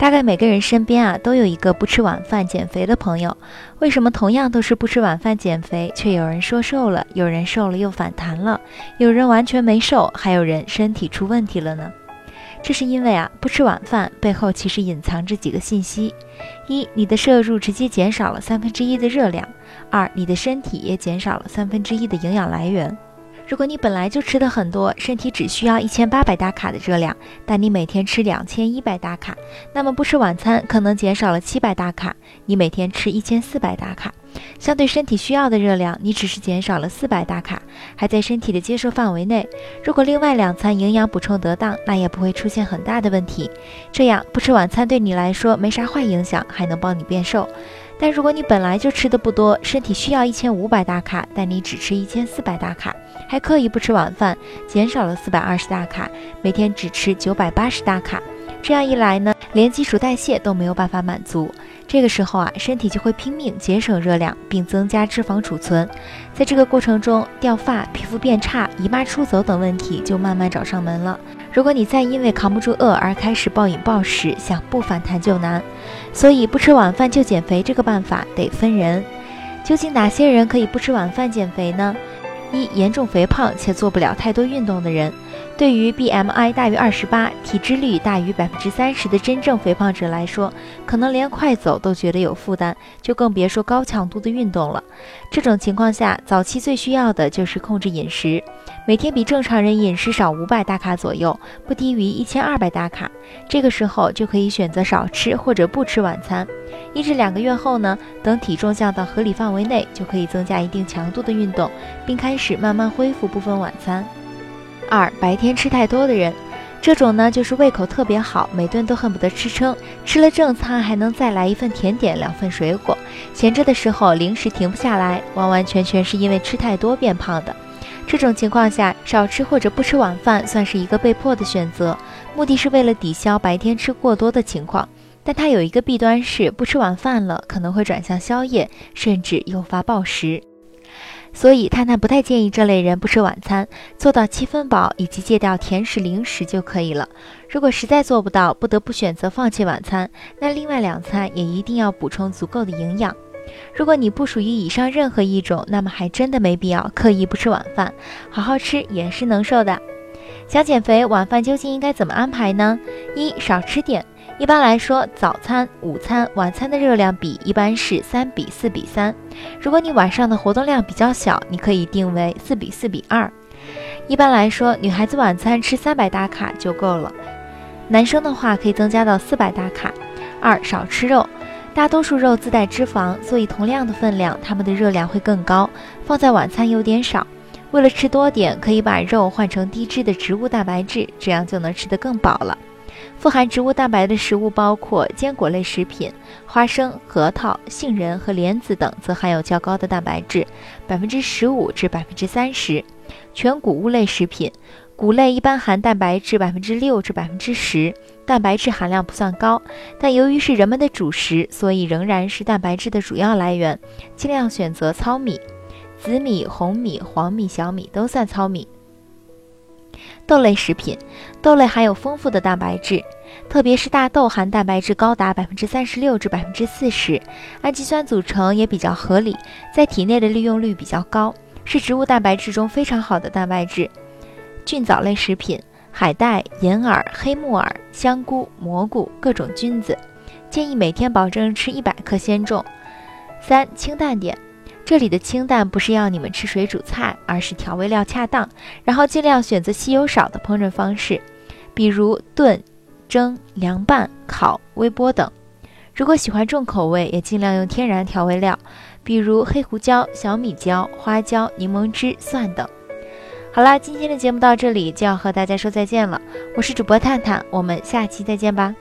大概每个人身边啊都有一个不吃晚饭减肥的朋友。为什么同样都是不吃晚饭减肥，却有人说瘦了，有人瘦了又反弹了，有人完全没瘦，还有人身体出问题了呢？这是因为啊，不吃晚饭背后其实隐藏着几个信息：一，你的摄入直接减少了三分之一的热量；二，你的身体也减少了三分之一的营养来源。如果你本来就吃的很多，身体只需要一千八百大卡的热量，但你每天吃两千一百大卡，那么不吃晚餐可能减少了七百大卡，你每天吃一千四百大卡，相对身体需要的热量，你只是减少了四百大卡，还在身体的接受范围内。如果另外两餐营养补充得当，那也不会出现很大的问题。这样不吃晚餐对你来说没啥坏影响，还能帮你变瘦。但如果你本来就吃的不多，身体需要一千五百大卡，但你只吃一千四百大卡，还刻意不吃晚饭，减少了四百二十大卡，每天只吃九百八十大卡，这样一来呢，连基础代谢都没有办法满足。这个时候啊，身体就会拼命节省热量，并增加脂肪储存，在这个过程中，掉发、皮肤变差、姨妈出走等问题就慢慢找上门了。如果你再因为扛不住饿而开始暴饮暴食，想不反弹就难。所以不吃晚饭就减肥这个办法得分人。究竟哪些人可以不吃晚饭减肥呢？一、严重肥胖且做不了太多运动的人。对于 BMI 大于二十八、体脂率大于百分之三十的真正肥胖者来说，可能连快走都觉得有负担，就更别说高强度的运动了。这种情况下，早期最需要的就是控制饮食，每天比正常人饮食少五百大卡左右，不低于一千二百大卡。这个时候就可以选择少吃或者不吃晚餐。一至两个月后呢，等体重降到合理范围内，就可以增加一定强度的运动，并开始慢慢恢复部分晚餐。二白天吃太多的人，这种呢就是胃口特别好，每顿都恨不得吃撑，吃了正餐还能再来一份甜点，两份水果，闲着的时候零食停不下来，完完全全是因为吃太多变胖的。这种情况下，少吃或者不吃晚饭算是一个被迫的选择，目的是为了抵消白天吃过多的情况。但它有一个弊端是，不吃晚饭了可能会转向宵夜，甚至诱发暴食。所以，探探不太建议这类人不吃晚餐，做到七分饱以及戒掉甜食零食就可以了。如果实在做不到，不得不选择放弃晚餐，那另外两餐也一定要补充足够的营养。如果你不属于以上任何一种，那么还真的没必要刻意不吃晚饭，好好吃也是能瘦的。想减肥，晚饭究竟应该怎么安排呢？一少吃点。一般来说，早餐、午餐、晚餐的热量比一般是三比四比三。如果你晚上的活动量比较小，你可以定为四比四比二。一般来说，女孩子晚餐吃三百大卡就够了，男生的话可以增加到四百大卡。二少吃肉，大多数肉自带脂肪，所以同样的分量，它们的热量会更高，放在晚餐有点少。为了吃多点，可以把肉换成低脂的植物蛋白质，这样就能吃得更饱了。富含植物蛋白的食物包括坚果类食品，花生、核桃、杏仁和莲子等则含有较高的蛋白质，百分之十五至百分之三十。全谷物类食品，谷类一般含蛋白质百分之六至百分之十，蛋白质含量不算高，但由于是人们的主食，所以仍然是蛋白质的主要来源。尽量选择糙米、紫米、红米、黄米、小米都算糙米。豆类食品，豆类含有丰富的蛋白质，特别是大豆含蛋白质高达百分之三十六至百分之四十，氨基酸组成也比较合理，在体内的利用率比较高，是植物蛋白质中非常好的蛋白质。菌藻类食品，海带、银耳、黑木耳、香菇、蘑菇、各种菌子，建议每天保证吃一百克鲜重。三清淡点。这里的清淡不是要你们吃水煮菜，而是调味料恰当，然后尽量选择吸油少的烹饪方式，比如炖、蒸、凉拌、烤、微波等。如果喜欢重口味，也尽量用天然调味料，比如黑胡椒、小米椒、花椒、柠檬汁、蒜等。好啦，今天的节目到这里就要和大家说再见了，我是主播探探，我们下期再见吧。